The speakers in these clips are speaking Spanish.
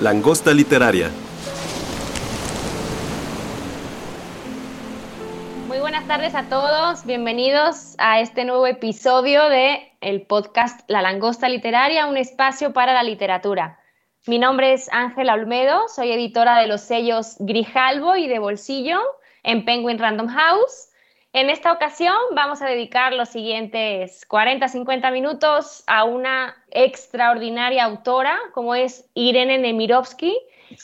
Langosta literaria. Muy buenas tardes a todos, bienvenidos a este nuevo episodio de el podcast La Langosta Literaria, un espacio para la literatura. Mi nombre es Ángela Olmedo, soy editora de los sellos Grijalbo y de Bolsillo en Penguin Random House. En esta ocasión vamos a dedicar los siguientes 40-50 minutos a una extraordinaria autora como es Irene Nemirovsky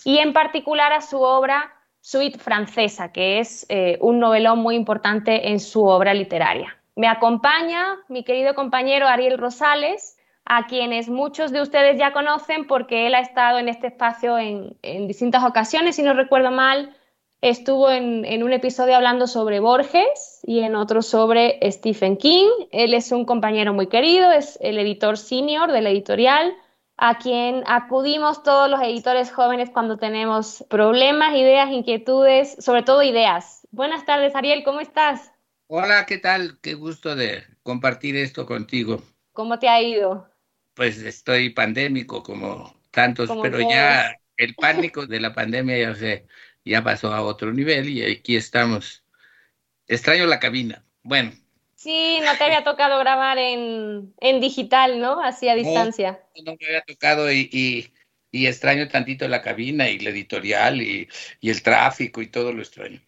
y en particular a su obra Suite Francesa, que es eh, un novelón muy importante en su obra literaria. Me acompaña mi querido compañero Ariel Rosales, a quienes muchos de ustedes ya conocen porque él ha estado en este espacio en, en distintas ocasiones, si no recuerdo mal, estuvo en, en, un episodio hablando sobre Borges y en otro sobre Stephen King. Él es un compañero muy querido, es el editor senior de la editorial, a quien acudimos todos los editores jóvenes cuando tenemos problemas, ideas, inquietudes, sobre todo ideas. Buenas tardes, Ariel, ¿cómo estás? Hola, ¿qué tal? Qué gusto de compartir esto contigo. ¿Cómo te ha ido? Pues estoy pandémico como tantos, como pero todos. ya el pánico de la pandemia ya se ya pasó a otro nivel y aquí estamos. Extraño la cabina. Bueno. Sí, no te había tocado grabar en, en digital, ¿no? Así a distancia. No, no me había tocado y, y, y, extraño tantito la cabina y la editorial y, y el tráfico y todo lo extraño.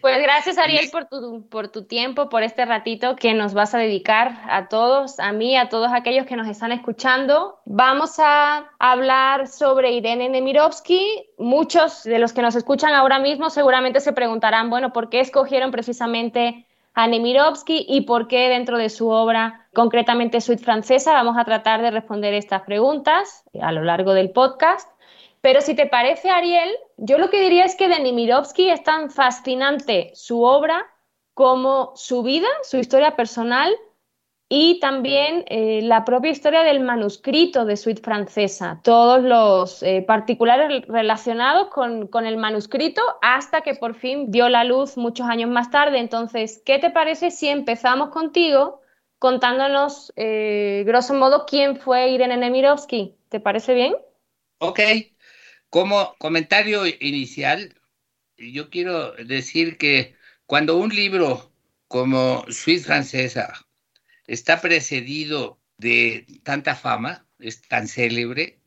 Pues gracias Ariel por tu, por tu tiempo, por este ratito que nos vas a dedicar a todos, a mí, a todos aquellos que nos están escuchando. Vamos a hablar sobre Irene Nemirovsky. Muchos de los que nos escuchan ahora mismo seguramente se preguntarán, bueno, ¿por qué escogieron precisamente a Nemirovsky y por qué dentro de su obra, concretamente Suite Francesa? Vamos a tratar de responder estas preguntas a lo largo del podcast. Pero si te parece, Ariel, yo lo que diría es que de Nemirovsky es tan fascinante su obra como su vida, su historia personal y también eh, la propia historia del manuscrito de Suite Francesa, todos los eh, particulares relacionados con, con, el manuscrito hasta que por fin dio la luz muchos años más tarde. Entonces, ¿qué te parece si empezamos contigo contándonos, eh, grosso modo, quién fue Irene Nemirovsky? ¿Te parece bien? Ok, como comentario inicial, yo quiero decir que cuando un libro como Suite Francesa está precedido de tanta fama, es tan célebre,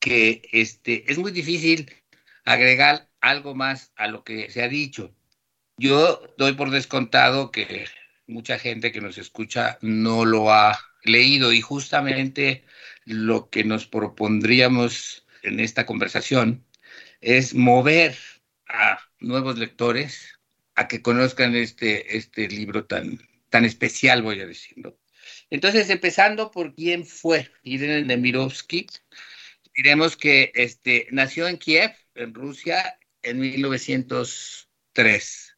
que este, es muy difícil agregar algo más a lo que se ha dicho. Yo doy por descontado que mucha gente que nos escucha no lo ha leído y justamente lo que nos propondríamos en esta conversación es mover a nuevos lectores a que conozcan este, este libro tan, tan especial, voy a decirlo. Entonces, empezando por quién fue Irene Nemirovsky, diremos que este, nació en Kiev, en Rusia, en 1903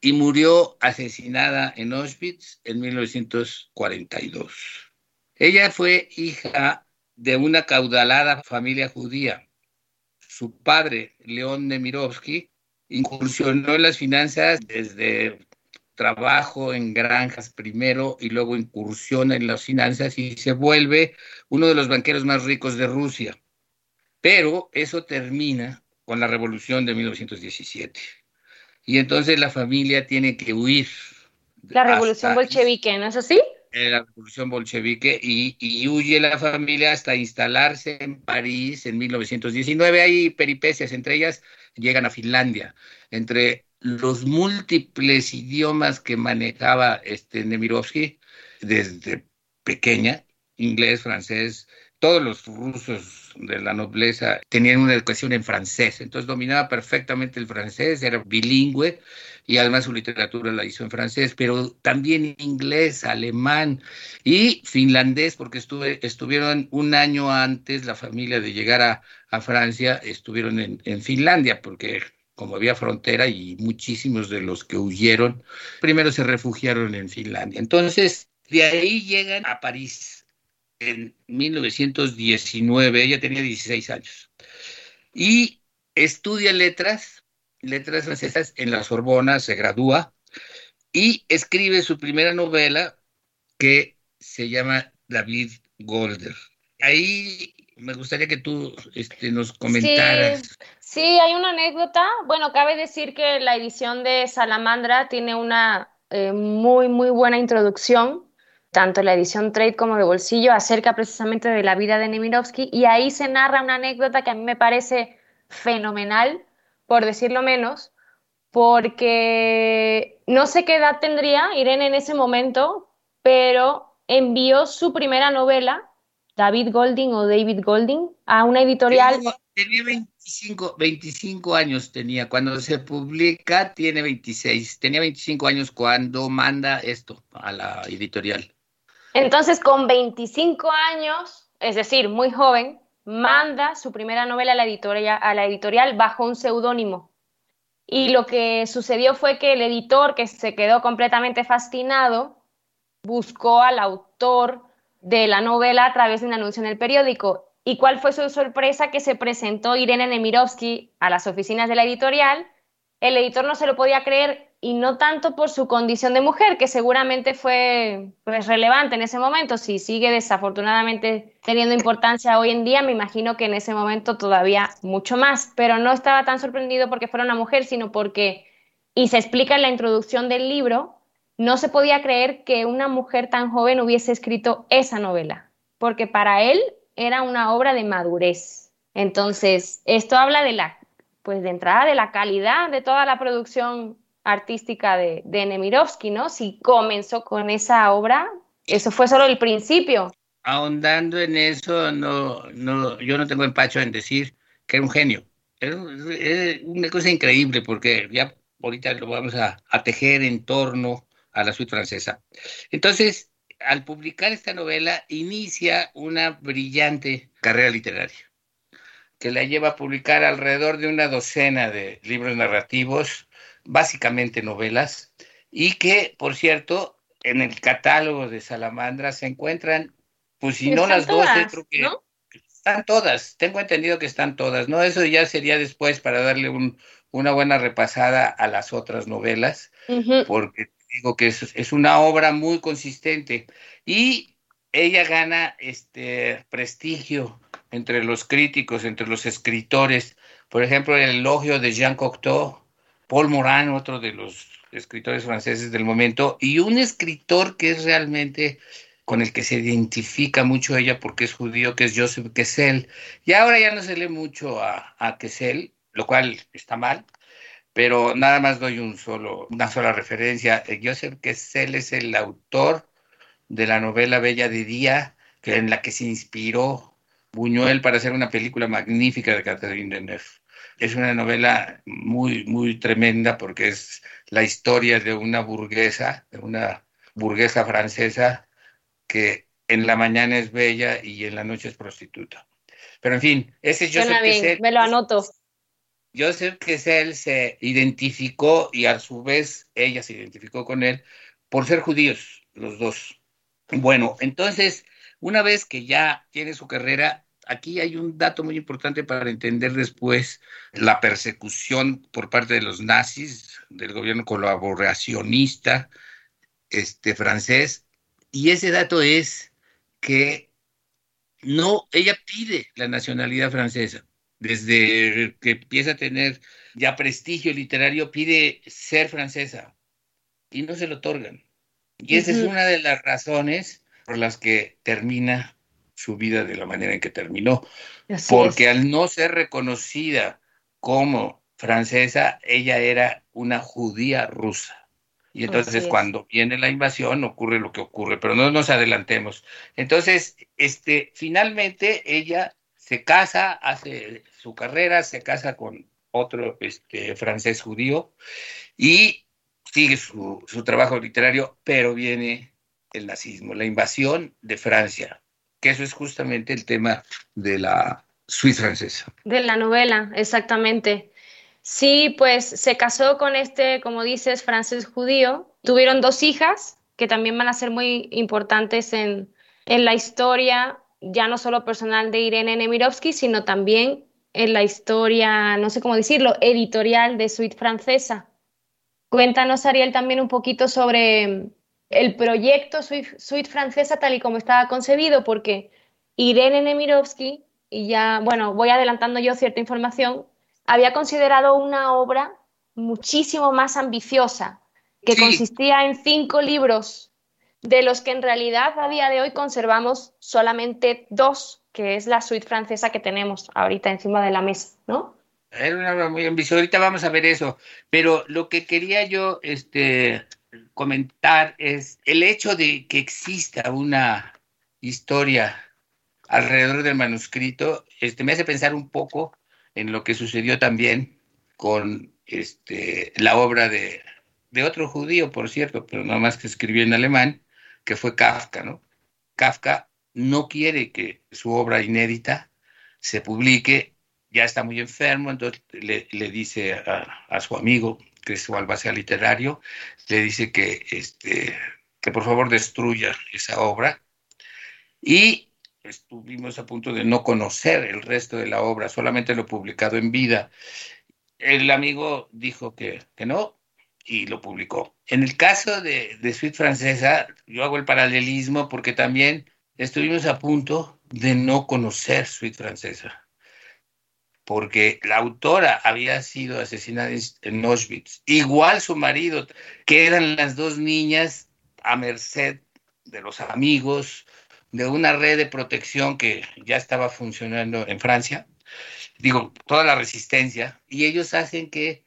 y murió asesinada en Auschwitz en 1942. Ella fue hija de una caudalada familia judía. Su padre, León Nemirovsky, incursionó en las finanzas desde trabajo en granjas primero y luego incursiona en las finanzas y se vuelve uno de los banqueros más ricos de Rusia. Pero eso termina con la revolución de 1917. Y entonces la familia tiene que huir. La revolución bolchevique, ¿no es así? La revolución bolchevique y, y, huye la familia hasta instalarse en París en 1919. Hay peripecias, entre ellas llegan a Finlandia. Entre los múltiples idiomas que manejaba este Nemirovsky desde pequeña, inglés, francés, todos los rusos de la nobleza tenían una educación en francés, entonces dominaba perfectamente el francés, era bilingüe y además su literatura la hizo en francés, pero también inglés, alemán y finlandés, porque estuve, estuvieron un año antes, la familia de llegar a, Francia, estuvieron en, en Finlandia, porque como había frontera y muchísimos de los que huyeron, primero se refugiaron en Finlandia. Entonces, de ahí llegan a París en 1919, ella tenía 16 años, y estudia letras, letras francesas en la Sorbona, se gradúa y escribe su primera novela que se llama David Golder. Ahí me gustaría que tú este, nos comentaras. Sí, sí, hay una anécdota. Bueno, cabe decir que la edición de Salamandra tiene una eh, muy, muy buena introducción, tanto la edición trade como de bolsillo, acerca precisamente de la vida de Nemirovsky. Y ahí se narra una anécdota que a mí me parece fenomenal, por decirlo menos, porque no sé qué edad tendría Irene en ese momento, pero envió su primera novela David Golding o David Golding a una editorial. Tenía, tenía 25, 25 años tenía, cuando se publica tiene 26, tenía 25 años cuando manda esto a la editorial. Entonces, con 25 años, es decir, muy joven, manda su primera novela a la editorial, a la editorial bajo un seudónimo. Y lo que sucedió fue que el editor, que se quedó completamente fascinado, buscó al autor de la novela a través de un anuncio en el periódico. ¿Y cuál fue su sorpresa? Que se presentó Irene Nemirovsky a las oficinas de la editorial. El editor no se lo podía creer y no tanto por su condición de mujer, que seguramente fue pues, relevante en ese momento. Si sigue desafortunadamente teniendo importancia hoy en día, me imagino que en ese momento todavía mucho más. Pero no estaba tan sorprendido porque fuera una mujer, sino porque, y se explica en la introducción del libro, no se podía creer que una mujer tan joven hubiese escrito esa novela, porque para él era una obra de madurez. Entonces, esto habla de la, pues de entrada de la calidad de toda la producción artística de, de Nemirovsky, ¿no? Si comenzó con esa obra, eso fue solo el principio. Ahondando en eso, no, no, yo no tengo empacho en decir que era un genio. Era, era una cosa increíble porque ya ahorita lo vamos a, a tejer en torno a la suite francesa. Entonces, al publicar esta novela, inicia una brillante carrera literaria que la lleva a publicar alrededor de una docena de libros narrativos, básicamente novelas, y que, por cierto, en el catálogo de Salamandra se encuentran, pues si no las dos, creo que ¿no? están todas, tengo entendido que están todas, ¿no? Eso ya sería después para darle un, una buena repasada a las otras novelas, uh -huh. porque digo que es, es, una obra muy consistente y ella gana este prestigio entre los críticos, entre los escritores. Por ejemplo, el elogio de Jean Cocteau, Paul Morin, otro de los escritores franceses del momento, y un escritor que es realmente con el que se identifica mucho ella porque es judío, que es Joseph Kessel. Y ahora ya no se lee mucho a, a Kessel, lo cual está mal, pero nada más doy un solo, una sola referencia. Joseph Kessel es el autor de la novela Bella de Día, que, en la que se inspiró Buñuel para hacer una película magnífica de Catherine Deneuve. Es una novela muy, muy tremenda porque es la historia de una burguesa, de una burguesa francesa que en la mañana es bella y en la noche es prostituta. Pero en fin, ese es Joseph bien, Kessel. Me lo anoto. Joseph Kessel se identificó y a su vez ella se identificó con él por ser judíos, los dos. Bueno, entonces, una vez que ya tiene su carrera, aquí hay un dato muy importante para entender después la persecución por parte de los nazis, del gobierno colaboracionista este, francés, y ese dato es que no, ella pide la nacionalidad francesa desde que empieza a tener ya prestigio literario, pide ser francesa y no se lo otorgan. Y esa uh -huh. es una de las razones por las que termina su vida de la manera en que terminó. Así Porque es. al no ser reconocida como francesa, ella era una judía rusa. Y entonces cuando viene la invasión ocurre lo que ocurre, pero no nos adelantemos. Entonces, este, finalmente ella se casa, hace su carrera, se casa con otro este, francés judío y sigue su, su trabajo literario, pero viene el nazismo, la invasión de Francia, que eso es justamente el tema de la Suiza francesa. De la novela, exactamente. Sí, pues se casó con este, como dices, francés judío. Tuvieron dos hijas que también van a ser muy importantes en, en la historia, ya no solo personal de Irene Nemirovsky, sino también en la historia, no sé cómo decirlo, editorial de Suite Francesa. Cuéntanos, Ariel, también un poquito sobre el proyecto Suite, Francesa tal y como estaba concebido, porque Irene Nemirovsky, y ya, bueno, voy adelantando yo cierta información, había considerado una obra muchísimo más ambiciosa, que consistía en cinco libros, de los que en realidad a día de hoy conservamos solamente dos, que es la suite francesa que tenemos ahorita encima de la mesa, ¿no? Era una obra muy ambiciosa, ahorita vamos a ver eso, pero lo que quería yo este, comentar es el hecho de que exista una historia alrededor del manuscrito, este, me hace pensar un poco en lo que sucedió también con este, la obra de, otro judío, por cierto, pero no más que escribió en alemán, que fue Kafka, ¿no? Kafka no quiere que su obra inédita se publique, ya está muy enfermo, entonces le, dice a, su amigo, que es su albacea literario, le dice que, este, que por favor destruya esa obra. Y estuvimos a punto de no conocer el resto de la obra, solamente lo publicado en vida. El amigo dijo que, que no y lo publicó. En el caso de, de Suite Francesa, yo hago el paralelismo porque también estuvimos a punto de no conocer Suite Francesa, porque la autora había sido asesinada en Auschwitz, igual su marido, que eran las dos niñas a merced de los amigos, de una red de protección que ya estaba funcionando en Francia, digo, toda la resistencia, y ellos hacen que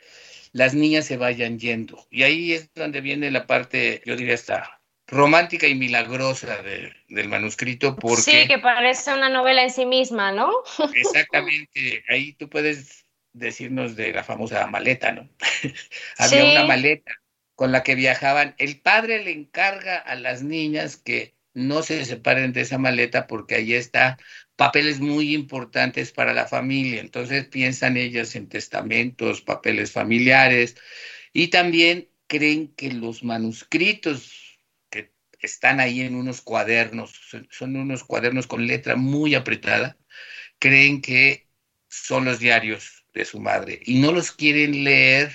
las niñas se vayan yendo. Y ahí es donde viene la parte, yo diría, hasta romántica y milagrosa del manuscrito. Porque, sí, que parece una novela en sí misma, ¿no? Exactamente, ahí tú puedes decirnos de la famosa maleta, ¿no? Había una maleta con la que viajaban. El padre le encarga a las niñas que no se separen de esa maleta porque ahí está papeles muy importantes para la familia. Entonces piensan ellas en testamentos, papeles familiares y también creen que los manuscritos están ahí en unos cuadernos, son unos cuadernos con letra muy apretada, creen que son los diarios de su madre y no los quieren leer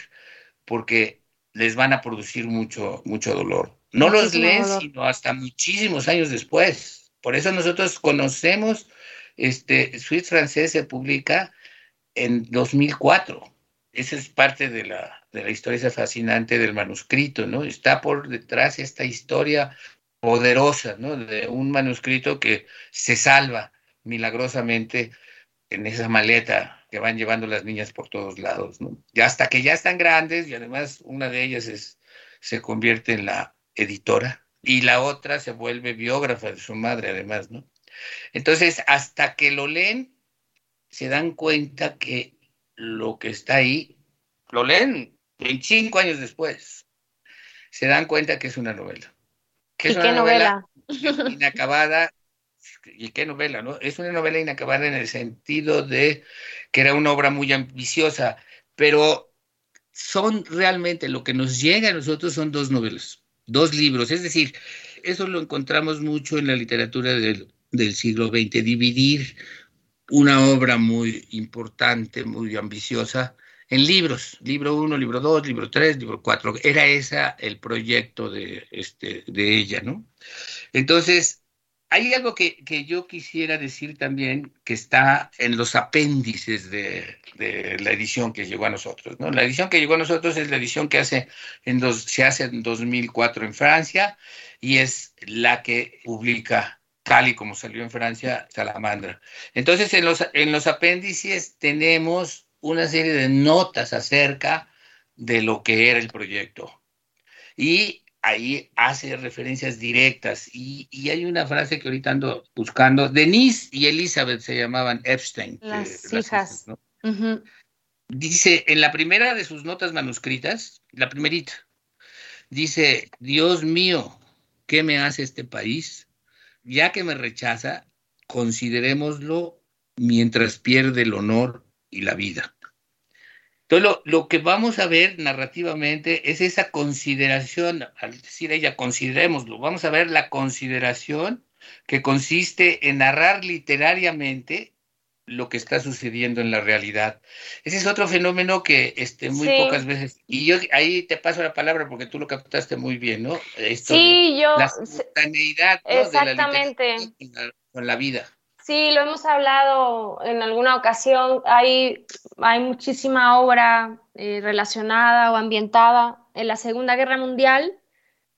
porque les van a producir mucho, mucho dolor. No los leen sino hasta muchísimos años después. Por eso nosotros conocemos, este, Suite francés se publica en 2004. Esa es parte de la, de la historia fascinante del manuscrito, ¿no? Está por detrás esta historia poderosa, ¿no? De un manuscrito que se salva milagrosamente en esa maleta que van llevando las niñas por todos lados, ¿no? Hasta que ya están grandes y además una de ellas es, se convierte en la editora y la otra se vuelve biógrafa de su madre además, ¿no? Entonces, hasta que lo leen, se dan cuenta que lo que está ahí, lo leen 25 años después, se dan cuenta que es una novela. Que es una novela, inacabada. ¿Y qué novela, no? Es una novela inacabada en el sentido de que era una obra muy ambiciosa, pero son realmente lo que nos llega a nosotros son dos novelas dos libros. Es decir, eso lo encontramos mucho en la literatura del, siglo XX, dividir una obra muy importante, muy ambiciosa, en libros, libro uno, libro dos, libro tres, libro cuatro. Era ese el proyecto de, este, de ella, ¿no? Entonces, hay algo que, yo quisiera decir también que está en los apéndices de, la edición que llegó a nosotros. ¿no? La edición que llegó a nosotros es la edición que hace en dos, se hace en 2004 en Francia y es la que publica tal y como salió en Francia Salamandra. Entonces, en los, en los apéndices tenemos una serie de notas acerca de lo que era el proyecto. y ahí hace referencias directas. Y, hay una frase que ahorita ando buscando. Denise y Elizabeth se llamaban Epstein. Las hijas. Dice, en la primera de sus notas manuscritas, la primerita, dice, Dios mío, ¿qué me hace este país? Ya que me rechaza, considerémoslo mientras pierde el honor y la vida. Entonces, lo, que vamos a ver narrativamente es esa consideración, al decir ella, considerémoslo, vamos a ver la consideración que consiste en narrar literariamente lo que está sucediendo en la realidad. Ese es otro fenómeno que este, muy pocas veces, y yo ahí te paso la palabra porque tú lo captaste muy bien, ¿no? sí, yo... La simultaneidad exactamente. con la vida. Sí, lo hemos hablado en alguna ocasión. Hay, hay muchísima obra eh, relacionada o ambientada en la Segunda Guerra Mundial.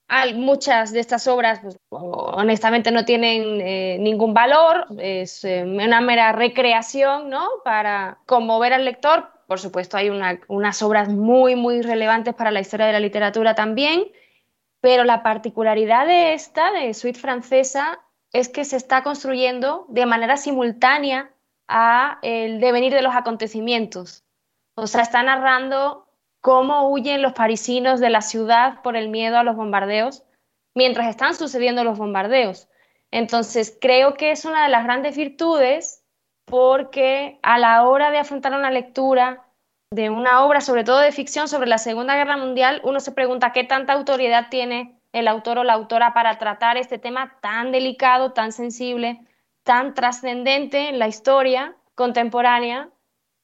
Hay muchas de estas obras, pues, honestamente, no tienen eh, ningún valor. Es eh, una mera recreación, ¿no? Para conmover al lector. Por supuesto, hay unas obras muy, muy relevantes para la historia de la literatura también. Pero la particularidad de esta, de Suite Francesa, es que se está construyendo de manera simultánea a el devenir de los acontecimientos. O sea, está narrando cómo huyen los parisinos de la ciudad por el miedo a los bombardeos mientras están sucediendo los bombardeos. Entonces, creo que es una de las grandes virtudes porque a la hora de afrontar una lectura de una obra, sobre todo de ficción sobre la Segunda Guerra Mundial, uno se pregunta qué tanta autoridad tiene el autor o la autora para tratar este tema tan delicado, tan sensible, tan trascendente en la historia contemporánea.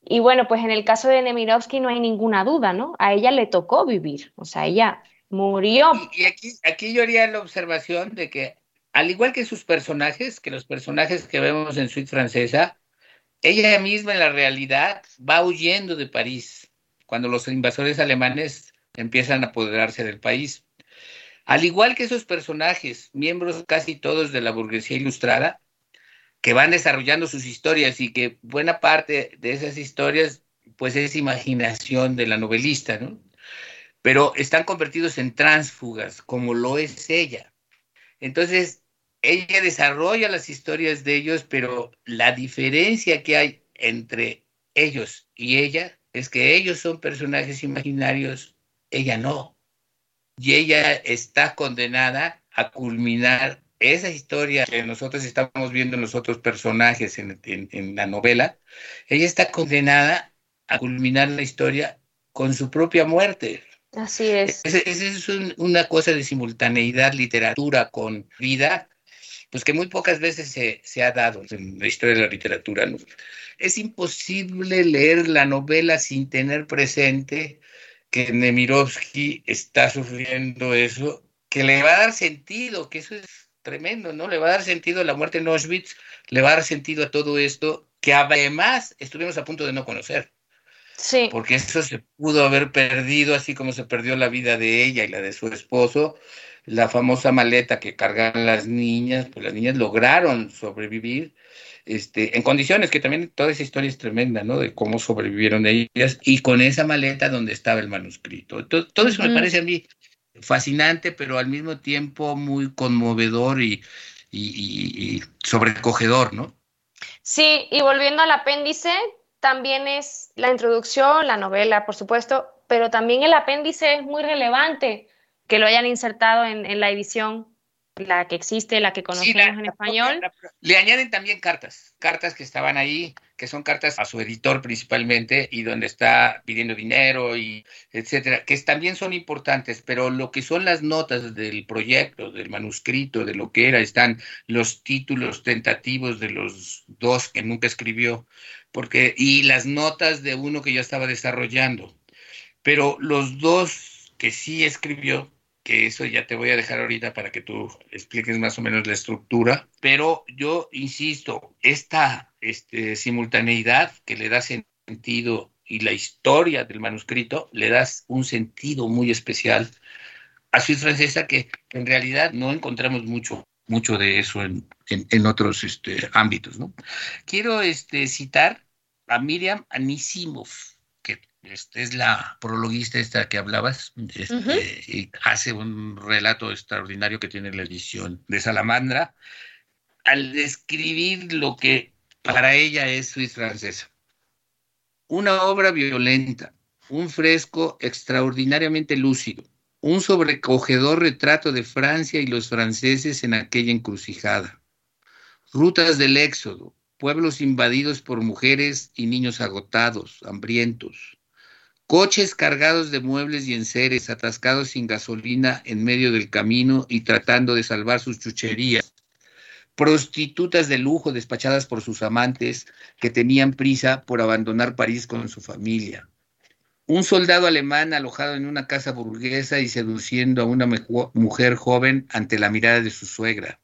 Y bueno, pues en el caso de Nemirovsky no hay ninguna duda, ¿no? A ella le tocó vivir, o sea, ella murió. Y, aquí, aquí yo haría la observación de que, al igual que sus personajes, que los personajes que vemos en Suite Francesa, ella misma en la realidad va huyendo de París cuando los invasores alemanes empiezan a apoderarse del país. Al igual que esos personajes, miembros casi todos de la burguesía ilustrada, que van desarrollando sus historias y que buena parte de esas historias pues es imaginación de la novelista, ¿no? Pero están convertidos en tránsfugas, como lo es ella. Entonces, ella desarrolla las historias de ellos, pero la diferencia que hay entre ellos y ella es que ellos son personajes imaginarios, ella no y ella está condenada a culminar esa historia que nosotros estamos viendo en los otros personajes en, la novela, ella está condenada a culminar la historia con su propia muerte. Así es. Esa es, una cosa de simultaneidad, literatura con vida, pues que muy pocas veces se, se ha dado en la historia de la literatura. Es imposible leer la novela sin tener presente que Nemirovsky está sufriendo eso, que le va a dar sentido, que eso es tremendo, ¿no? Le va a dar sentido a la muerte en Auschwitz, le va a dar sentido a todo esto, que además estuvimos a punto de no conocer. Sí. Porque eso se pudo haber perdido, así como se perdió la vida de ella y la de su esposo, la famosa maleta que cargan las niñas, pues las niñas lograron sobrevivir este, en condiciones que también toda esa historia es tremenda, ¿no? De cómo sobrevivieron ellas y con esa maleta donde estaba el manuscrito. Todo, eso me parece a mí fascinante, pero al mismo tiempo muy conmovedor y, y, sobrecogedor, ¿no? Sí, y volviendo al apéndice, también es la introducción, la novela, por supuesto, pero también el apéndice es muy relevante que lo hayan insertado en, en la edición la que existe, la que conocemos en español. le añaden también cartas, cartas que estaban ahí, que son cartas a su editor principalmente y donde está pidiendo dinero y etcétera, que también son importantes, pero lo que son las notas del proyecto, del manuscrito, de lo que era, están los títulos tentativos de los dos que nunca escribió, porque y las notas de uno que ya estaba desarrollando. Pero los dos que sí escribió que eso ya te voy a dejar ahorita para que tú expliques más o menos la estructura, pero yo insisto, esta este, simultaneidad que le da sentido y la historia del manuscrito le das un sentido muy especial a Suiza Francesa que en realidad no encontramos mucho mucho de eso en, en, otros este, ámbitos. ¿no? Quiero este, citar a Miriam Anisimov, este, es la prologuista esta que hablabas, este, y hace un relato extraordinario que tiene la edición de Salamandra, al describir lo que para ella es Suiza francesa. Una obra violenta, un fresco extraordinariamente lúcido, un sobrecogedor retrato de Francia y los franceses en aquella encrucijada. Rutas del éxodo, pueblos invadidos por mujeres y niños agotados, hambrientos, coches cargados de muebles y enseres, atascados sin gasolina en medio del camino y tratando de salvar sus chucherías, prostitutas de lujo despachadas por sus amantes que tenían prisa por abandonar París con su familia, un soldado alemán alojado en una casa burguesa y seduciendo a una mujer joven ante la mirada de su suegra.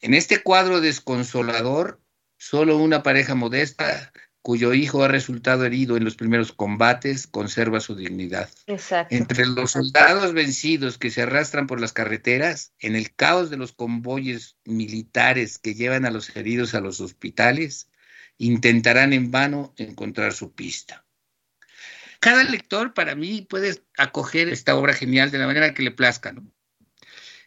En este cuadro desconsolador, solo una pareja modesta cuyo hijo ha resultado herido en los primeros combates, conserva su dignidad. Exacto. Entre los soldados vencidos que se arrastran por las carreteras, en el caos de los convoyes militares que llevan a los heridos a los hospitales, intentarán en vano encontrar su pista. Cada lector para mí puede acoger esta obra genial de la manera que le plazca. ¿no?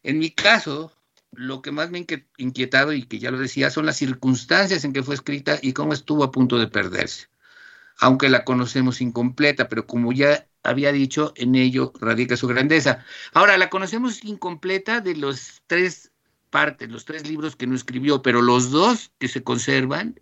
En mi caso, lo que más me ha inquietado y que ya lo decía son las circunstancias en que fue escrita y cómo estuvo a punto de perderse. Aunque la conocemos incompleta, pero como ya había dicho, en ello radica su grandeza. Ahora, la conocemos incompleta de los tres partes, los tres libros que no escribió, pero los dos que se conservan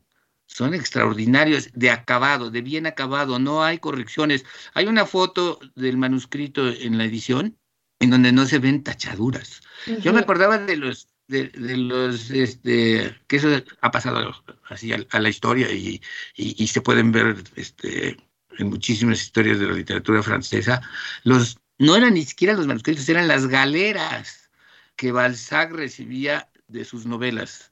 son extraordinarios, de acabado, de bien acabado, no hay correcciones. Hay una foto del manuscrito en la edición en donde no se ven tachaduras. Yo me acordaba de los, de, los, este, que eso ha pasado así a, la historia y, y, se pueden ver este, en muchísimas historias de la literatura francesa. Los, no eran ni siquiera los manuscritos, eran las galeras que Balzac recibía de sus novelas.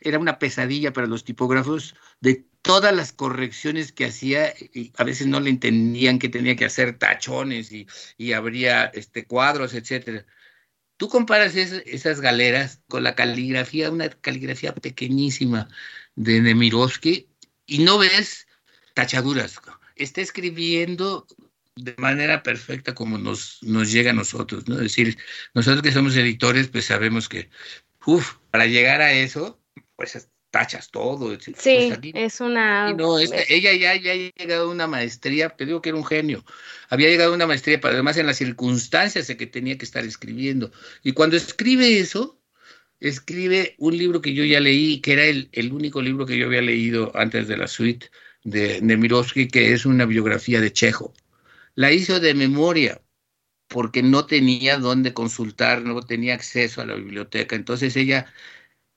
Era una pesadilla para los tipógrafos de todas las correcciones que hacía, y a veces no le entendían que tenía que hacer tachones y, y habría este, cuadros, etcétera. Tú comparas esas galeras con la caligrafía, una caligrafía pequeñísima de Nemirovsky, y no ves tachaduras. Está escribiendo de manera perfecta como nos, nos llega a nosotros, ¿no? Es decir, nosotros que somos editores, pues sabemos que, uff, para llegar a eso, pues tachas todo. Sí, pues es una... No, ella ya, ya ha llegado a una maestría, te digo que era un genio, había llegado a una maestría, pero además en las circunstancias de que tenía que estar escribiendo. Y cuando escribe eso, escribe un libro que yo ya leí, que era el, el único libro que yo había leído antes de la suite de Nemirovsky, que es una biografía de Chejo. La hizo de memoria, porque no tenía dónde consultar, no tenía acceso a la biblioteca. Entonces ella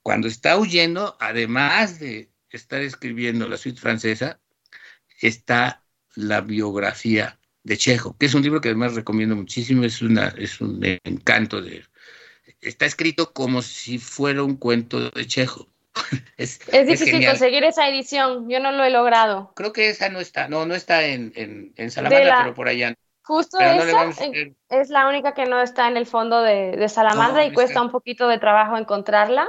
cuando está huyendo, además de estar escribiendo la suite francesa, está la biografía de Chejo, que es un libro que además recomiendo muchísimo, es, una, es un encanto de... Está escrito como si fuera un cuento de Chejo. es, difícil conseguir esa edición, yo no lo he logrado. Creo que esa no está, no, no está en, en, Salamandra, pero por allá. Justo esa es la única que no está en el fondo de, de Salamandra y cuesta un poquito de trabajo encontrarla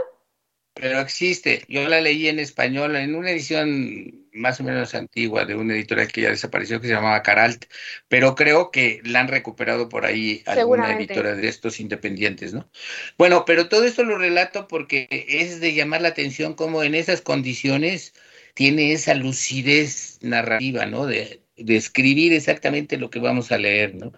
pero existe. Yo la leí en español en una edición más o menos antigua de una editorial que ya desapareció que se llamaba Caralt, pero creo que la han recuperado por ahí alguna editora de estos independientes, ¿no? Bueno, pero todo esto lo relato porque es de llamar la atención cómo en esas condiciones tiene esa lucidez narrativa, ¿no? De, de escribir exactamente lo que vamos a leer, ¿no?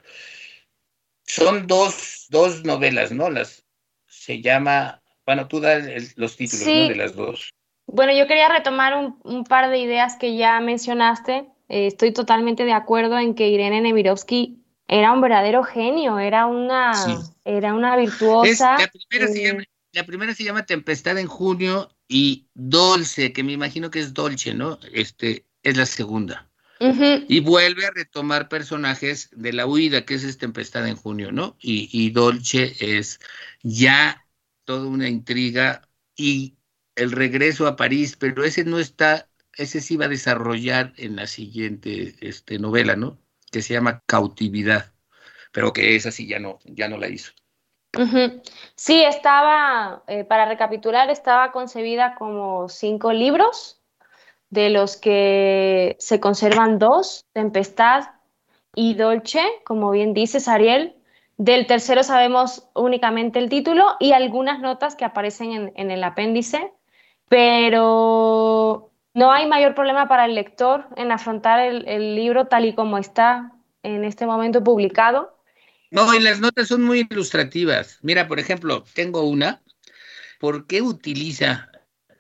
Son dos, dos novelas, ¿no? Las se llama bueno, tú das los títulos de las dos. Bueno, yo quería retomar un, par de ideas que ya mencionaste. Eh, estoy totalmente de acuerdo en que Irene Nemirovsky era un verdadero genio, era una, era una virtuosa. la, primera se eh, llama, la, primera se llama, Tempestad en junio y Dolce, que me imagino que es Dolce, ¿no? Este, es la segunda. Y vuelve a retomar personajes de la huida, que es Tempestad en junio, ¿no? Y, y Dolce es ya toda una intriga y el regreso a París, pero ese no está, ese sí va a desarrollar en la siguiente este, novela, ¿no? Que se llama Cautividad, pero que esa sí ya no, ya no la hizo. Sí, estaba, eh, para recapitular, estaba concebida como cinco libros, de los que se conservan dos, Tempestad y Dolce, como bien dices, Ariel. Del tercero sabemos únicamente el título y algunas notas que aparecen en, el apéndice, pero no hay mayor problema para el lector en afrontar el libro tal y como está en este momento publicado. No, y las notas son muy ilustrativas. Mira, por ejemplo, tengo una. ¿Por qué utiliza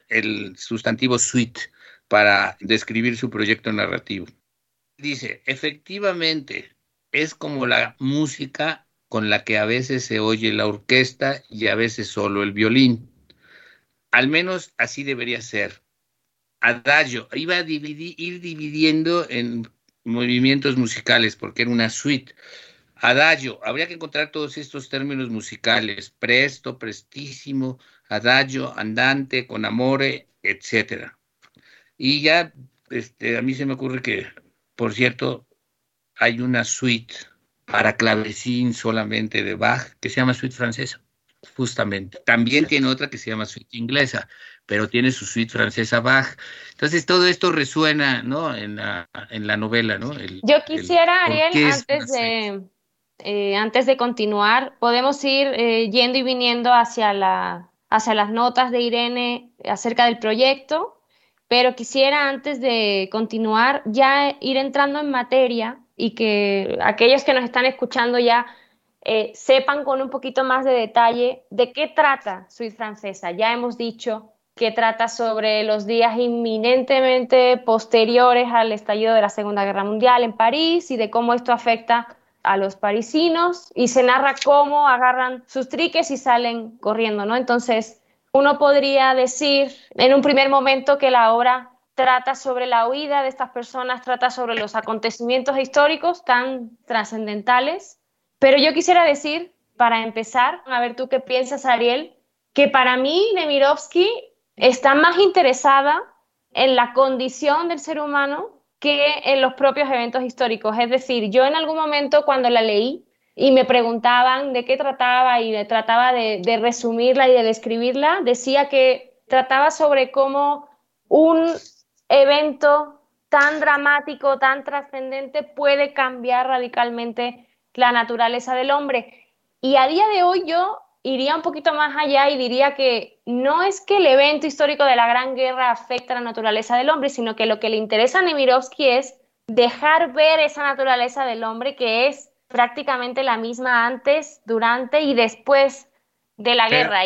el sustantivo suite para describir su proyecto narrativo? Dice, efectivamente, es como la música con la que a veces se oye la orquesta y a veces solo el violín. Al menos así debería ser. Adagio, iba a dividir, ir dividiendo en movimientos musicales porque era una suite. Adagio, habría que encontrar todos estos términos musicales, presto, prestísimo, adagio, andante, con amore, etcétera. Y ya, este, a mí se me ocurre que, por cierto, hay una suite para clavecín solamente de Bach que se llama suite francesa, justamente. También tiene otra que se llama suite inglesa, pero tiene su suite francesa Bach. Entonces todo esto resuena, ¿no? En la, en la novela, ¿no? Yo quisiera, Ariel, antes de, eh, antes de continuar, podemos ir eh, yendo y viniendo hacia, la, hacia las notas de Irene acerca del proyecto, pero quisiera antes de continuar ya ir entrando en materia y que aquellos que nos están escuchando ya eh, sepan con un poquito más de detalle de qué trata Suite Francesa. Ya hemos dicho que trata sobre los días inminentemente posteriores al estallido de la Segunda Guerra Mundial en París y de cómo esto afecta a los parisinos y se narra cómo agarran sus triques y salen corriendo, ¿no? Entonces, uno podría decir en un primer momento que la obra trata sobre la huida de estas personas, trata sobre los acontecimientos históricos tan trascendentales, pero yo quisiera decir, para empezar, a ver tú qué piensas, Ariel, que para mí Nemirovsky está más interesada en la condición del ser humano que en los propios eventos históricos. Es decir, yo en algún momento cuando la leí y me preguntaban de qué trataba y trataba de, de resumirla y de describirla, decía que trataba sobre cómo un evento tan dramático, tan trascendente, puede cambiar radicalmente la naturaleza del hombre. Y a día de hoy yo iría un poquito más allá y diría que no es que el evento histórico de la Gran Guerra afecte a la naturaleza del hombre, sino que lo que le interesa a Nemirovsky es dejar ver esa naturaleza del hombre que es prácticamente la misma antes, durante y después de la guerra.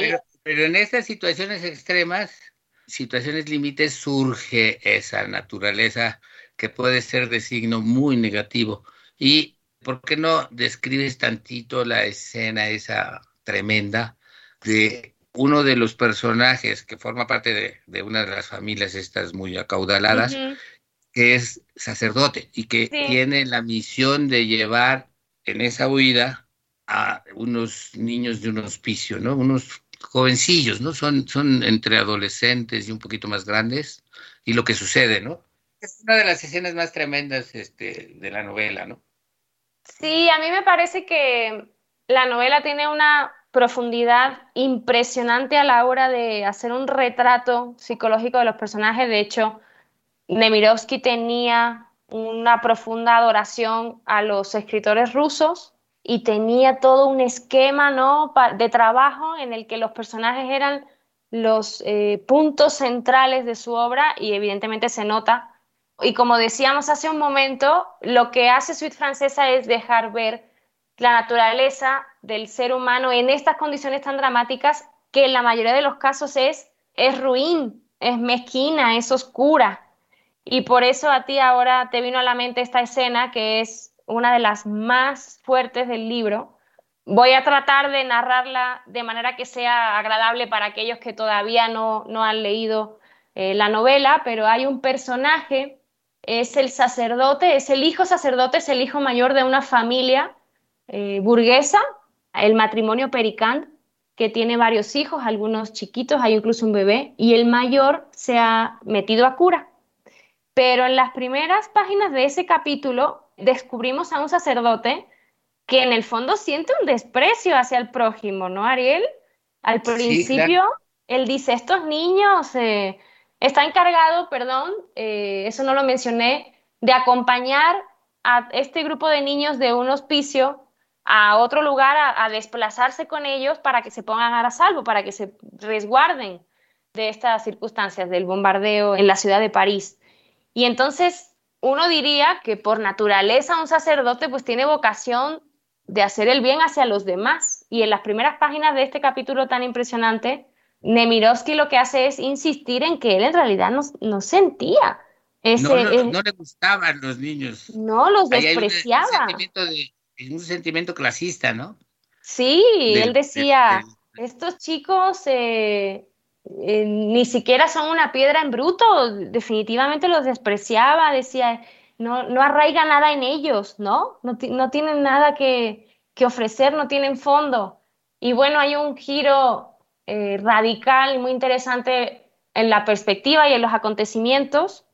Pero, en estas situaciones extremas, situaciones límites, surge esa naturaleza que puede ser de signo muy negativo. ¿Y por qué no describes tantito la escena esa tremenda de uno de los personajes que forma parte de, una de las familias estas muy acaudaladas, que es sacerdote y que tiene la misión de llevar en esa huida a unos niños de un hospicio, ¿no? Unos jovencillos, ¿no? Son, son entre adolescentes y un poquito más grandes, y lo que sucede, ¿no? Es una de las escenas más tremendas este, de la novela, ¿no? Sí, a mí me parece que la novela tiene una profundidad impresionante a la hora de hacer un retrato psicológico de los personajes. De hecho, Nemirovsky tenía una profunda adoración a los escritores rusos y tenía todo un esquema ¿no? de trabajo en el que los personajes eran los eh, puntos centrales de su obra y evidentemente se nota. Y como decíamos hace un momento, lo que hace Suite Francesa es dejar ver la naturaleza del ser humano en estas condiciones tan dramáticas que en la mayoría de los casos es, es ruin, es mezquina, es oscura. Y por eso a ti ahora te vino a la mente esta escena que es una de las más fuertes del libro. Voy a tratar de narrarla de manera que sea agradable para aquellos que todavía no, no han leído eh, la novela, pero hay un personaje, es el sacerdote, es el hijo sacerdote, es el hijo mayor de una familia eh, burguesa, el matrimonio Pericant, que tiene varios hijos, algunos chiquitos, hay incluso un bebé, y el mayor se ha metido a cura. Pero en las primeras páginas de ese capítulo descubrimos a un sacerdote que en el fondo siente un desprecio hacia el prójimo, ¿no, Ariel? Al principio, él dice, estos niños, eh, está encargado, perdón, eh, eso no lo mencioné, de acompañar a este grupo de niños de un hospicio a otro lugar a, desplazarse con ellos para que se pongan a salvo, para que se resguarden de estas circunstancias del bombardeo en la ciudad de París. Y entonces uno diría que por naturaleza un sacerdote pues tiene vocación de hacer el bien hacia los demás. Y en las primeras páginas de este capítulo tan impresionante, Nemirovsky lo que hace es insistir en que él en realidad no, sentía ese... No, le gustaban los niños. No, los despreciaba un sentimiento clasista, ¿no? Sí, él decía, estos chicos eh, eh, ni siquiera son una piedra en bruto, definitivamente los despreciaba, decía, no, no arraiga nada en ellos, ¿no? No, tienen nada que, ofrecer, no tienen fondo. Y bueno, hay un giro eh, radical muy interesante en la perspectiva y en los acontecimientos,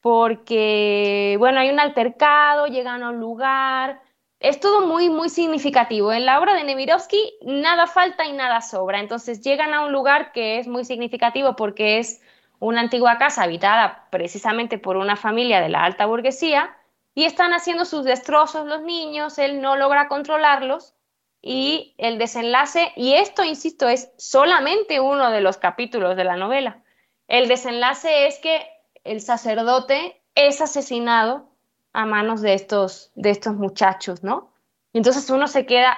porque, bueno, hay un altercado, llegan a un lugar, es todo muy, muy significativo. En la obra de Nemirovsky nada falta y nada sobra. Entonces llegan a un lugar que es muy significativo porque es una antigua casa habitada precisamente por una familia de la alta burguesía y están haciendo sus destrozos los niños, él no logra controlarlos y el desenlace, y esto, insisto, es solamente uno de los capítulos de la novela. El desenlace es que el sacerdote es asesinado a manos de estos, de estos muchachos, ¿no? Y entonces uno se queda,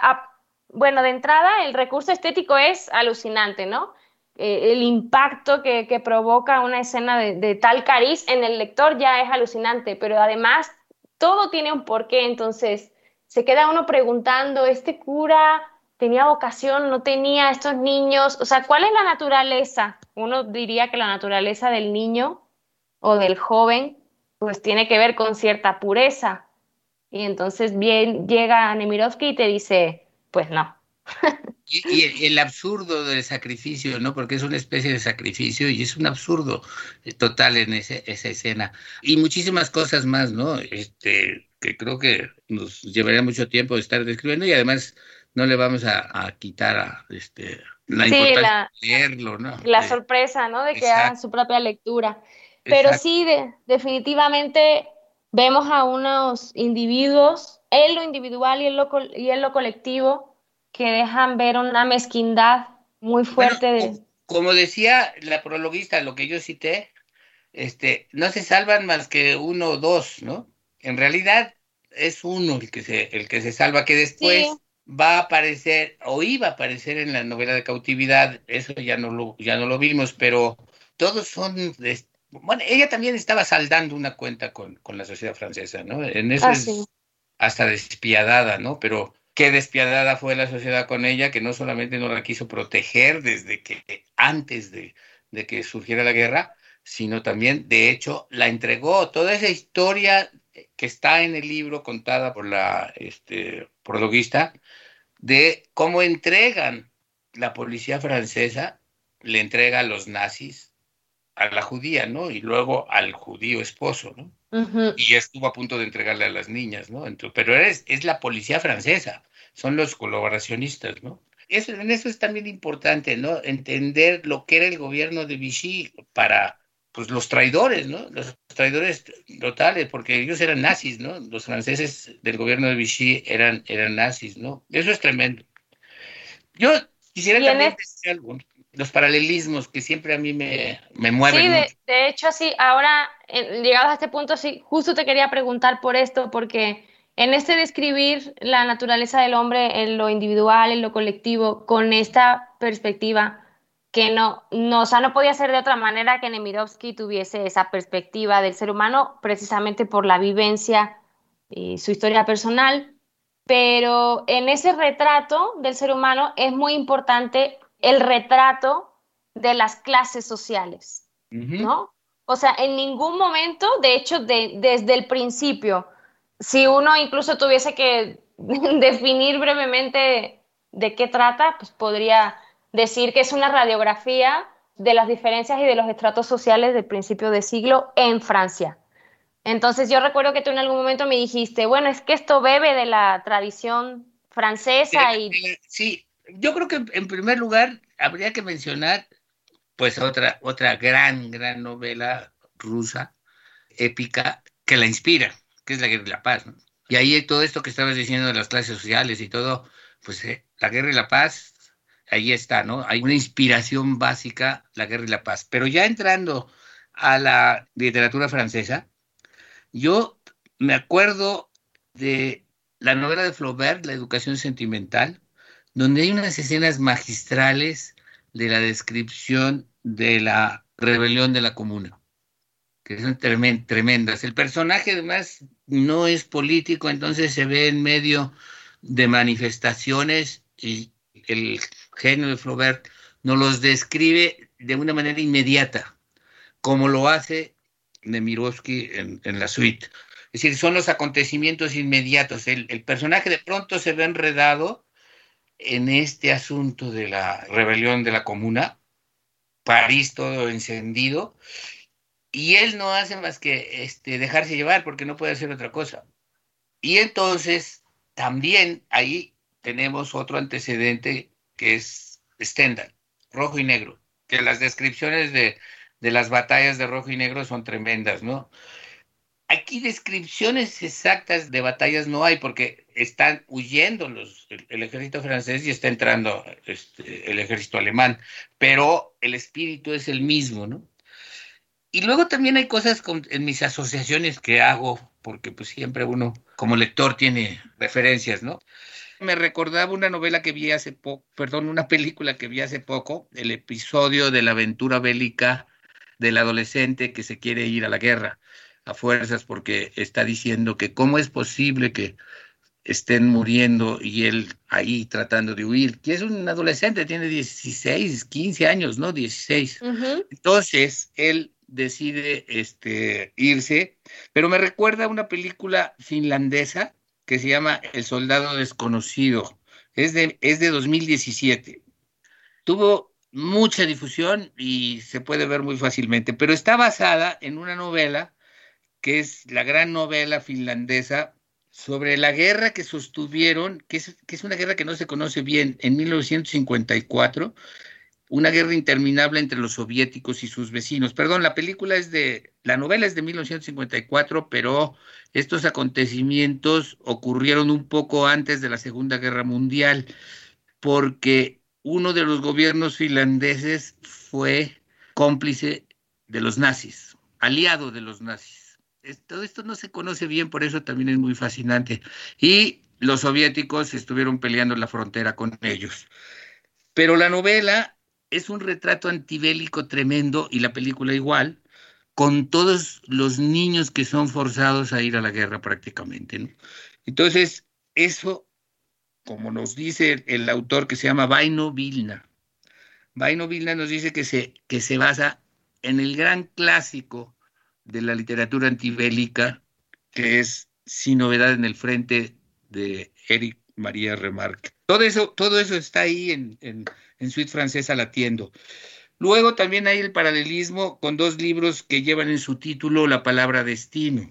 bueno, de entrada el recurso estético es alucinante, ¿no? Eh, el impacto que, provoca una escena de, tal cariz en el lector ya es alucinante, pero además todo tiene un porqué, entonces se queda uno preguntando, ¿este cura tenía vocación, no tenía estos niños? O sea, ¿cuál es la naturaleza? Uno diría que la naturaleza del niño o del joven pues tiene que ver con cierta pureza. Y entonces bien, llega Nemirovsky y te dice, pues no. y, el, absurdo del sacrificio, ¿no? Porque es una especie de sacrificio y es un absurdo eh, total en esa escena. Y muchísimas cosas más, ¿no? Este, que creo que nos llevaría mucho tiempo de estar describiendo y además no le vamos a, quitar a, este, la importancia de leerlo, ¿no? La sorpresa, ¿no? De que hagan su propia lectura. Pero sí, definitivamente vemos a unos individuos, en lo individual y en lo, y en lo colectivo, que dejan ver una mezquindad muy fuerte. Como decía la prologuista, lo que yo cité, este, no se salvan más que uno o dos, ¿no? En realidad es uno el que se, el que se salva, que después va a aparecer o iba a aparecer en la novela de cautividad, eso ya no lo, ya no lo vimos, pero todos son bueno, ella también estaba saldando una cuenta con, con la sociedad francesa, ¿no? En eso ah, es hasta despiadada, ¿no? Pero qué despiadada fue la sociedad con ella, que no solamente no la quiso proteger desde que antes de, de que surgiera la guerra, sino también, de hecho, la entregó. Toda esa historia que está en el libro contada por la este, prologuista, de cómo entregan la policía francesa, le entrega a los nazis a la judía, ¿no? Y luego al judío esposo, ¿no? Y estuvo a punto de entregarle a las niñas, ¿no? pero es, es la policía francesa, son los colaboracionistas, ¿no? Eso, en eso es también importante, ¿no? Entender lo que era el gobierno de Vichy para, pues, los traidores, ¿no? Los traidores totales, porque ellos eran nazis, ¿no? Los franceses del gobierno de Vichy eran, eran nazis, ¿no? Eso es tremendo. Yo quisiera también decir algo los paralelismos que siempre a mí me, me mueven. Sí, de, de, hecho, sí, ahora, llegados a este punto, sí, justo te quería preguntar por esto, porque en este describir la naturaleza del hombre en lo individual, en lo colectivo, con esta perspectiva, que no, no, o sea, no podía ser de otra manera que Nemirovsky tuviese esa perspectiva del ser humano, precisamente por la vivencia y su historia personal, pero en ese retrato del ser humano es muy importante el retrato de las clases sociales, ¿no? O sea, en ningún momento, de hecho, desde el principio, si uno incluso tuviese que definir brevemente de qué trata, pues podría decir que es una radiografía de las diferencias y de los estratos sociales del principio de siglo en Francia. Entonces yo recuerdo que tú en algún momento me dijiste, bueno, es que esto bebe de la tradición francesa y... Sí, yo creo que en primer lugar habría que mencionar pues otra, otra gran, gran novela rusa, épica, que la inspira, que es La Guerra y la Paz. Y ahí todo esto que estabas diciendo de las clases sociales y todo, pues eh, La Guerra y la Paz, ahí está, ¿no? Hay una inspiración básica, La Guerra y la Paz. Pero ya entrando a la literatura francesa, yo me acuerdo de la novela de Flaubert, La Educación Sentimental, donde hay unas escenas magistrales de la descripción de la rebelión de la comuna, que son tremendas. El personaje además no es político, entonces se ve en medio de manifestaciones y el genio de Flaubert nos los describe de una manera inmediata, como lo hace Nemirovsky en, en la suite. Es decir, son los acontecimientos inmediatos. El, el personaje de pronto se ve enredado en este asunto de la rebelión de la comuna, París todo encendido, y él no hace más que este, dejarse llevar porque no puede hacer otra cosa. Y entonces también ahí tenemos otro antecedente que es Stendhal, rojo y negro, que las descripciones de, de las batallas de rojo y negro son tremendas, ¿no? Aquí descripciones exactas de batallas no hay porque están huyendo los, el, ejército francés y está entrando este, el ejército alemán, pero el espíritu es el mismo, ¿no? Y luego también hay cosas con, en mis asociaciones que hago, porque pues siempre uno como lector tiene referencias, ¿no? Me recordaba una novela que vi hace poco, perdón, una película que vi hace poco, el episodio de la aventura bélica del adolescente que se quiere ir a la guerra a fuerzas porque está diciendo que cómo es posible que estén muriendo y él ahí tratando de huir, que es un adolescente, tiene 16, 15 años, ¿no? 16. Entonces, él decide este, irse, pero me recuerda a una película finlandesa que se llama El Soldado Desconocido. Es de, es de 2017. Tuvo mucha difusión y se puede ver muy fácilmente, pero está basada en una novela que es la gran novela finlandesa sobre la guerra que sostuvieron, que es, que es una guerra que no se conoce bien, en 1954, una guerra interminable entre los soviéticos y sus vecinos. Perdón, la película es de, la novela es de 1954, pero estos acontecimientos ocurrieron un poco antes de la Segunda Guerra Mundial, porque uno de los gobiernos finlandeses fue cómplice de los nazis, aliado de los nazis todo esto no se conoce bien, por eso también es muy fascinante. Y los soviéticos estuvieron peleando en la frontera con ellos. Pero la novela es un retrato antibélico tremendo y la película igual, con todos los niños que son forzados a ir a la guerra prácticamente. Entonces, eso, como nos dice el autor que se llama Vaino Vilna, Vaino Vilna nos dice que se, que se basa en el gran clásico de la literatura antibélica, que es Sin novedad en el frente de Eric María Remarque. Todo eso, todo eso está ahí en, en, en Suite Francesa latiendo. Luego también hay el paralelismo con dos libros que llevan en su título la palabra destino.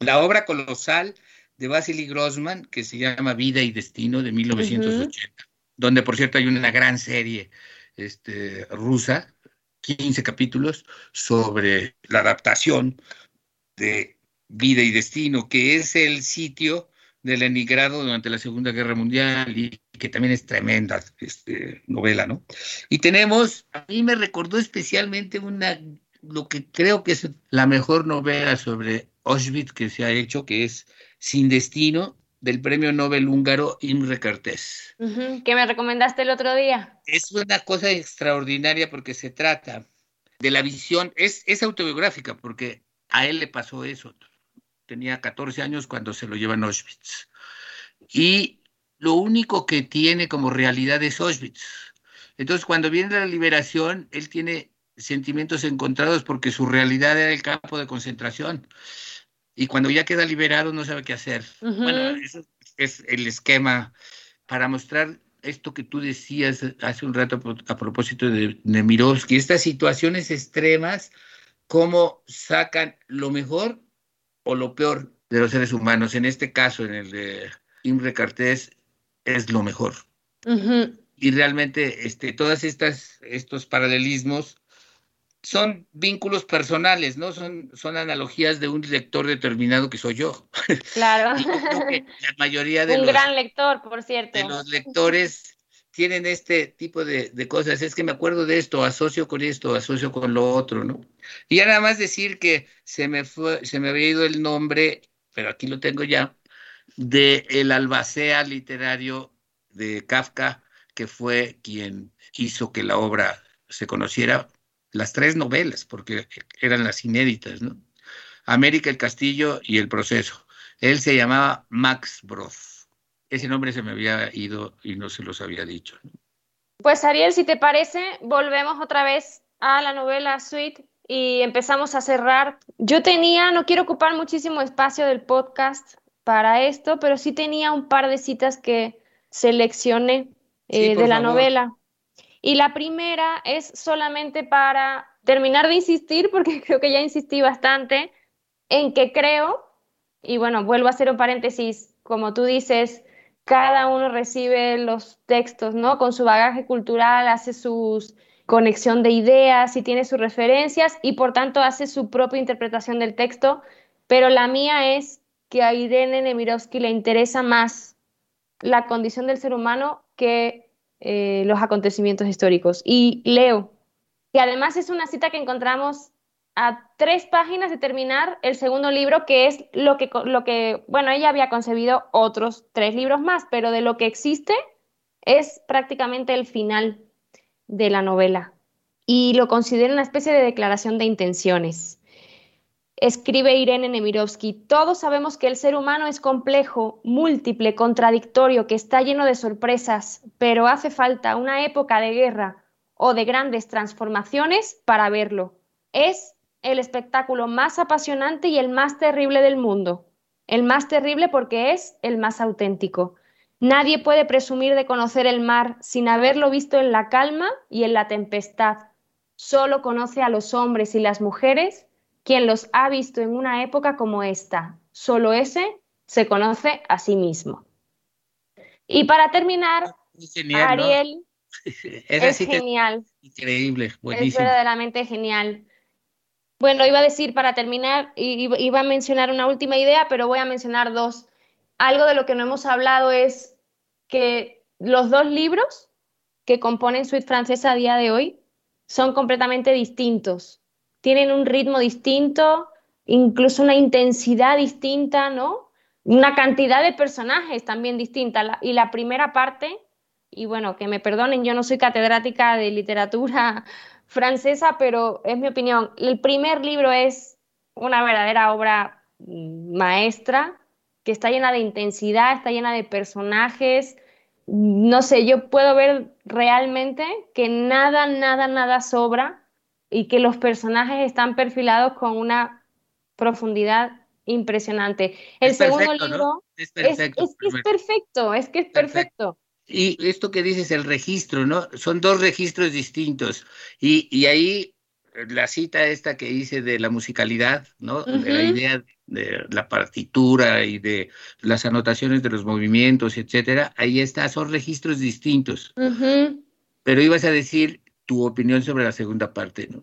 La obra colosal de Vasily Grossman, que se llama Vida y Destino, de 1980, donde por cierto hay una gran serie este, rusa 15 capítulos sobre la adaptación de Vida y Destino, que es el sitio del emigrado durante la Segunda Guerra Mundial y que también es tremenda este, novela, ¿no? Y tenemos, a mí me recordó especialmente una, lo que creo que es la mejor novela sobre Auschwitz que se ha hecho, que es Sin Destino, del premio Nobel húngaro Imre Kertész. que me recomendaste el otro día. Es una cosa extraordinaria porque se trata de la visión, es, es autobiográfica porque a él le pasó eso. Tenía 14 años cuando se lo llevan a Auschwitz. Y lo único que tiene como realidad es Auschwitz. Entonces, cuando viene la liberación, él tiene sentimientos encontrados porque su realidad era el campo de concentración y cuando ya queda liberado no sabe qué hacer. Bueno, eso es el esquema para mostrar esto que tú decías hace un rato a propósito de Nemirovsky, estas situaciones extremas, cómo sacan lo mejor o lo peor de los seres humanos. En este caso, en el de Imre Cartés, es lo mejor. y realmente este, todas estas estos paralelismos son vínculos personales, ¿no? Son, son analogías de un lector determinado que soy yo. Claro. la mayoría de un los, gran lector, por cierto. De los lectores tienen este tipo de, de, cosas. Es que me acuerdo de esto, asocio con esto, asocio con lo otro, ¿no? Y ya nada más decir que se me fue, se me había ido el nombre, pero aquí lo tengo ya, de el albacea literario de Kafka, que fue quien hizo que la obra se conociera las tres novelas, porque eran las inéditas, ¿no? América, el Castillo y El Proceso. Él se llamaba Max Broth. Ese nombre se me había ido y no se los había dicho. ¿no? Pues Ariel, si te parece, volvemos otra vez a la novela Sweet y empezamos a cerrar. Yo tenía, no quiero ocupar muchísimo espacio del podcast para esto, pero sí tenía un par de citas que seleccioné eh, sí, de la favor. novela. Y la primera es solamente para terminar de insistir, porque creo que ya insistí bastante, en que creo, y bueno, vuelvo a hacer un paréntesis, como tú dices, cada uno recibe los textos, ¿no? Con su bagaje cultural, hace su conexión de ideas y tiene sus referencias y por tanto hace su propia interpretación del texto, pero la mía es que a Irene Nemirovsky le interesa más la condición del ser humano que eh, los acontecimientos históricos. Y leo, que además es una cita que encontramos a tres páginas de terminar el segundo libro, que es lo que, lo que, bueno, ella había concebido otros tres libros más, pero de lo que existe es prácticamente el final de la novela. Y lo considero una especie de declaración de intenciones. Escribe Irene Nemirovsky, todos sabemos que el ser humano es complejo, múltiple, contradictorio, que está lleno de sorpresas, pero hace falta una época de guerra o de grandes transformaciones para verlo. Es el espectáculo más apasionante y el más terrible del mundo. El más terrible porque es el más auténtico. Nadie puede presumir de conocer el mar sin haberlo visto en la calma y en la tempestad. Solo conoce a los hombres y las mujeres quien los ha visto en una época como esta. Solo ese se conoce a sí mismo. Y para terminar, es genial, Ariel ¿no? es genial. Increíble, Es buenísimo. verdaderamente genial. Bueno, iba a decir para terminar, iba iba a mencionar una última idea, pero voy a mencionar dos. Algo de lo que no hemos hablado es que los dos libros que componen Suite Francesa a día de hoy son completamente distintos tienen un ritmo distinto, incluso una intensidad distinta, ¿no? Una cantidad de personajes también distinta. Y la primera parte, y bueno, que me perdonen, yo no soy catedrática de literatura francesa, pero es mi opinión. El primer libro es una verdadera obra maestra, que está llena de intensidad, está llena de personajes. No sé, yo puedo ver realmente que nada, nada, nada sobra y que los personajes están perfilados con una profundidad impresionante. El Es segundo libro Es es, perfecto. es que es perfecto, es que es perfecto. Y esto que dices, el registro, ¿no? Son dos registros distintos. Y, y ahí la cita esta que hice de la musicalidad, ¿no? De la idea de la partitura y de las anotaciones de los movimientos, etcétera, ahí está, son registros distintos. Ujú. Pero ibas a decir tu opinión sobre la segunda parte, ¿no?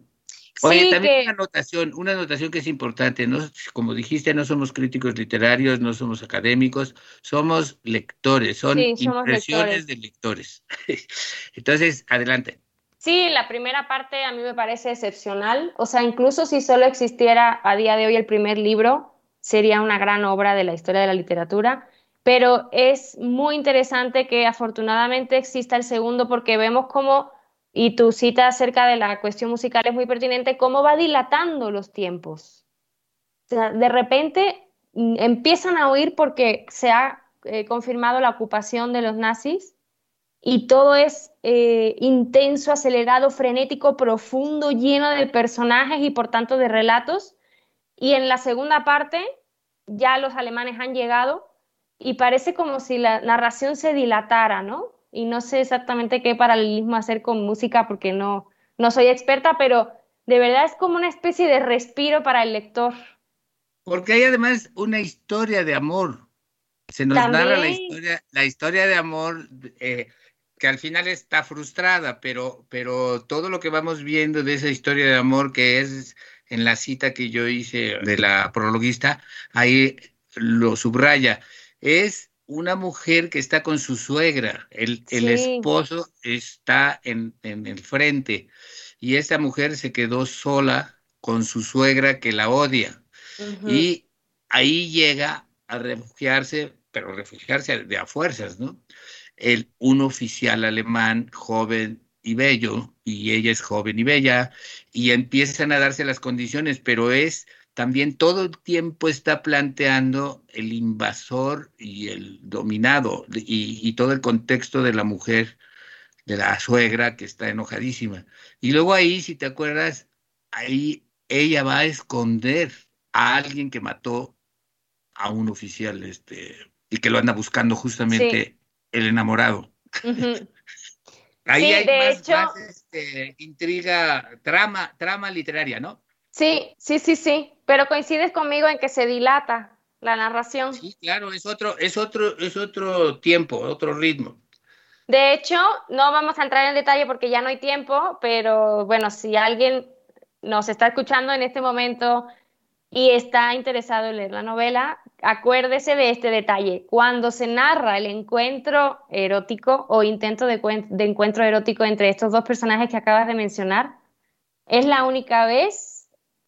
Oye, Sí, también que- una anotación, una anotación que es importante, ¿no? Como dijiste, no somos críticos literarios, no somos académicos, somos lectores, son Sí, somos impresiones lectores. de lectores. Entonces, adelante. Sí, la primera parte a mí me parece excepcional. O sea, incluso si solo existiera a día de hoy el primer libro, sería una gran obra de la historia de la literatura. Pero es muy interesante que afortunadamente exista el segundo porque vemos cómo, y tu cita acerca de la cuestión musical es muy pertinente, cómo va dilatando los tiempos. De repente mm, empiezan a oír porque se ha eh, confirmado la ocupación de los nazis y todo es eh, intenso, acelerado, frenético, profundo, lleno de personajes y por tanto de relatos. Y en la segunda parte ya los alemanes han llegado y parece como si la narración se dilatara, ¿no? Y no sé exactamente qué paralelismo hacer con música porque no, no soy experta, pero de verdad es como una especie de respiro para el lector. Porque hay además una historia de amor. Se nos narra la historia, la historia de amor eh, que al final está frustrada, pero, pero todo lo que vamos viendo de esa historia de amor que es en la cita que yo hice de la prologuista, ahí lo subraya, es una mujer que está con su suegra, el, el esposo está en, en el frente y esta mujer se quedó sola con su suegra que la odia. Y ahí llega a refugiarse, pero refugiarse de a fuerzas, ¿no? El, un oficial alemán joven y bello, y ella es joven y bella, y empiezan a darse las condiciones, pero es también todo el tiempo está planteando el invasor y el dominado, y, y todo el contexto de la mujer, de la suegra que está enojadísima. Y luego ahí, si te acuerdas, ahí ella va a esconder a alguien que mató a un oficial este, y que lo anda buscando justamente el enamorado. Ahí hay más, este, intriga, trama, trama literaria, ¿no? Sí, sí, sí, sí, pero coincides conmigo en que se dilata la narración. Sí, claro, es otro, es otro, es otro tiempo, otro ritmo. De hecho, no vamos a entrar en detalle porque ya no hay tiempo, pero bueno, si alguien nos está escuchando en este momento y está interesado en leer la novela, acuérdese de este detalle. Cuando se narra el encuentro erótico o intento de, encuentro erótico entre estos dos personajes que acabas de mencionar, es la única vez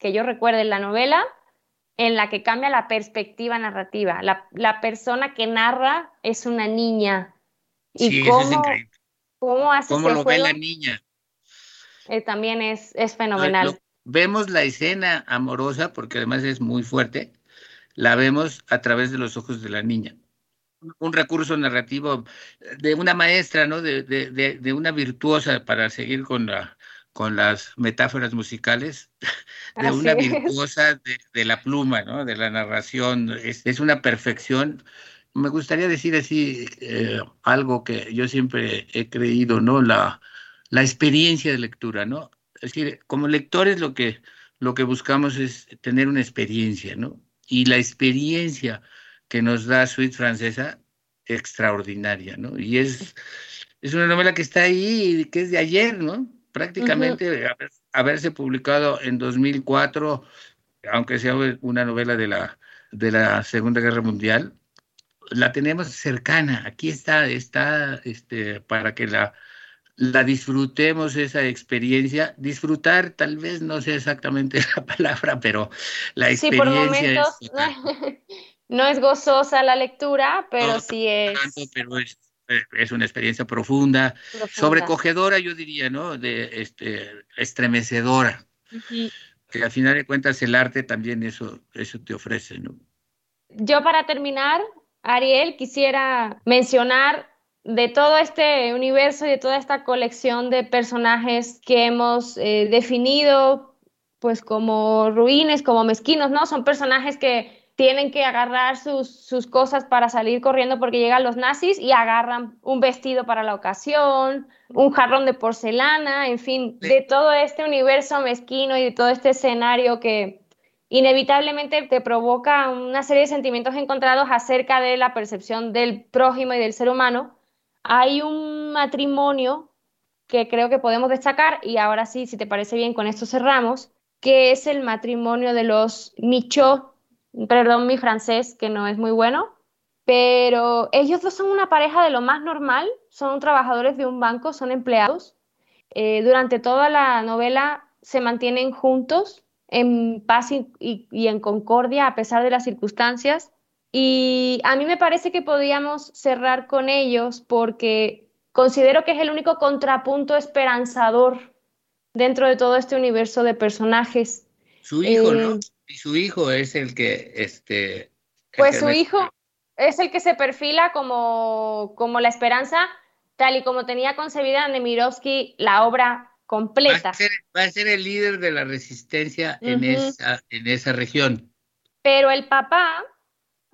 que yo recuerdo en la novela en la que cambia la perspectiva narrativa. La, persona que narra es una niña. ¿Y sí, cómo, eso es increíble. ¿Cómo hace ¿Cómo lo ve la niña? Eh, también es, es fenomenal vemos la escena amorosa, porque además es muy fuerte, la vemos a través de los ojos de la niña. Un recurso narrativo de una maestra, ¿no? De, de, de, una virtuosa, para seguir con, la, con las metáforas musicales, de una virtuosa de, la pluma, ¿no? De la narración. Es, es una perfección. Me gustaría decir así eh, algo que yo siempre he creído, ¿no? La, la experiencia de lectura, ¿no? Es decir, como lectores lo que, lo que buscamos es tener una experiencia, ¿no? Y la experiencia que nos da Suite Francesa, extraordinaria, ¿no? Y es, es una novela que está ahí, que es de ayer, ¿no? Prácticamente haberse publicado en 2004, aunque sea una novela de la, de la Segunda Guerra Mundial, la tenemos cercana, aquí está, está este, para que la, la disfrutemos esa experiencia. Disfrutar tal vez no sea exactamente la palabra, pero la experiencia. Sí, por momentos no es gozosa la lectura, pero sí es. pero es, es, una experiencia profunda, sobrecogedora, yo diría, ¿no? De este, estremecedora. Que al final de cuentas el arte también eso, eso te ofrece, ¿no? Yo para terminar, Ariel, quisiera mencionar de todo este universo y de toda esta colección de personajes que hemos eh, definido pues como ruines, como mezquinos, ¿no? Son personajes que tienen que agarrar sus, sus, cosas para salir corriendo porque llegan los nazis y agarran un vestido para la ocasión, un jarrón de porcelana, en fin, de todo este universo mezquino y de todo este escenario que inevitablemente te provoca una serie de sentimientos encontrados acerca de la percepción del prójimo y del ser humano. Hay un matrimonio que creo que podemos destacar, y ahora sí, si te parece bien, con esto cerramos, que es el matrimonio de los Michaud, perdón mi francés, que no es muy bueno, pero ellos dos son una pareja de lo más normal, son trabajadores de un banco, son empleados. Eh, durante toda la novela se mantienen juntos en paz y en concordia a pesar de las circunstancias. Y a mí me parece que podíamos cerrar con ellos porque considero que es el único contrapunto esperanzador dentro de todo este universo de personajes. Su hijo, ¿no? Y su hijo es el que, este... Pues su hijo es el que se perfila como, como la esperanza, tal y como tenía concebida Nemirovsky la obra completa. Va a ser, el líder de la resistencia en, esa, en esa región. Pero el papá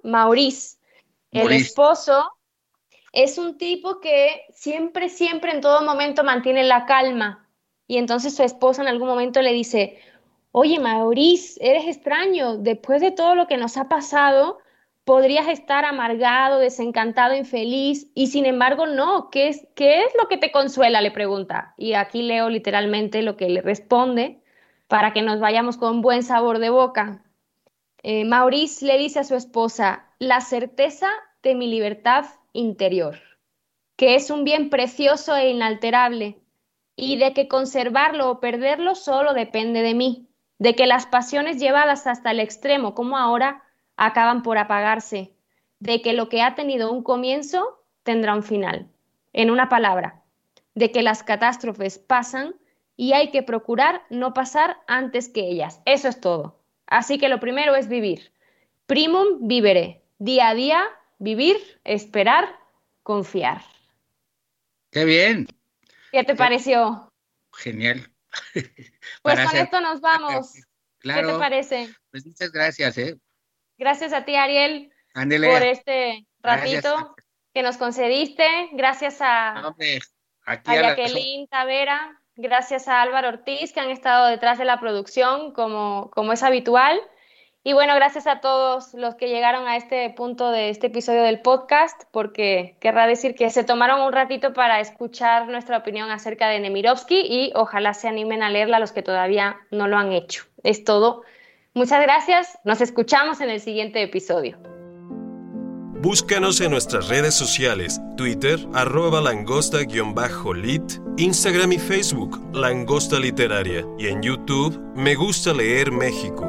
Maurice, el esposo, es un tipo que siempre, siempre, en todo momento mantiene la calma. Y entonces su esposa en algún momento le dice, oye, Maurice, eres extraño, después de todo lo que nos ha pasado, podrías estar amargado, desencantado, infeliz, y sin embargo no. ¿Qué es, ¿Qué es lo que te consuela? Le pregunta. Y aquí leo literalmente lo que le responde para que nos vayamos con buen sabor de boca. Eh, Maurice le dice a su esposa, la certeza de mi libertad interior, que es un bien precioso e inalterable, y de que conservarlo o perderlo solo depende de mí, de que las pasiones llevadas hasta el extremo, como ahora, acaban por apagarse, de que lo que ha tenido un comienzo tendrá un final. En una palabra, de que las catástrofes pasan y hay que procurar no pasar antes que ellas. Eso es todo. Así que lo primero es vivir. Primum vivere. Día a día, vivir, esperar, confiar. Qué bien. ¿Qué te pareció? Genial. Pues con esto nos vamos. ¿Qué te parece? Pues muchas gracias, ¿eh? Gracias a ti, Ariel, por este ratito que nos concediste. Gracias a, a, Jacqueline Tavera, gracias a Álvaro Ortiz, que han estado detrás de la producción, como, como es habitual. Y bueno, gracias a todos los que llegaron a este punto de este episodio del podcast, porque querrá decir que se tomaron un ratito para escuchar nuestra opinión acerca de Nemirovsky y ojalá se animen a leerla los que todavía no lo han hecho. Es todo Muchas gracias, nos escuchamos en el siguiente episodio. Búscanos en nuestras redes sociales, Twitter, arroba langosta-lit, Instagram y Facebook, Langosta Literaria, y en YouTube, Me Gusta Leer México.